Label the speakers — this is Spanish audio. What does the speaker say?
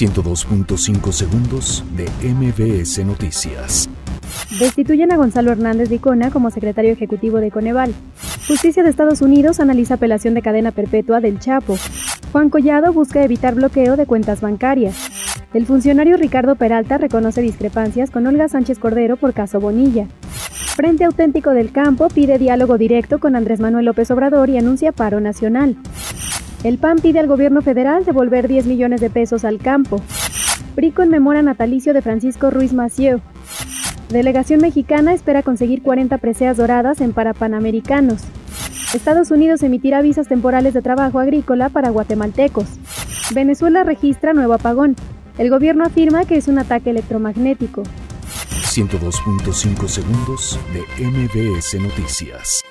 Speaker 1: 102.5 segundos de MBS Noticias.
Speaker 2: Destituyen a Gonzalo Hernández Dicona como secretario ejecutivo de Coneval. Justicia de Estados Unidos analiza apelación de cadena perpetua del Chapo. Juan Collado busca evitar bloqueo de cuentas bancarias. El funcionario Ricardo Peralta reconoce discrepancias con Olga Sánchez Cordero por caso Bonilla. Frente Auténtico del Campo pide diálogo directo con Andrés Manuel López Obrador y anuncia paro nacional. El PAN pide al gobierno federal devolver 10 millones de pesos al campo. PRI conmemora natalicio de Francisco Ruiz Macieu. Delegación mexicana espera conseguir 40 preseas doradas en Parapanamericanos. Estados Unidos emitirá visas temporales de trabajo agrícola para guatemaltecos. Venezuela registra nuevo apagón. El gobierno afirma que es un ataque electromagnético.
Speaker 1: 102.5 segundos de MBS Noticias.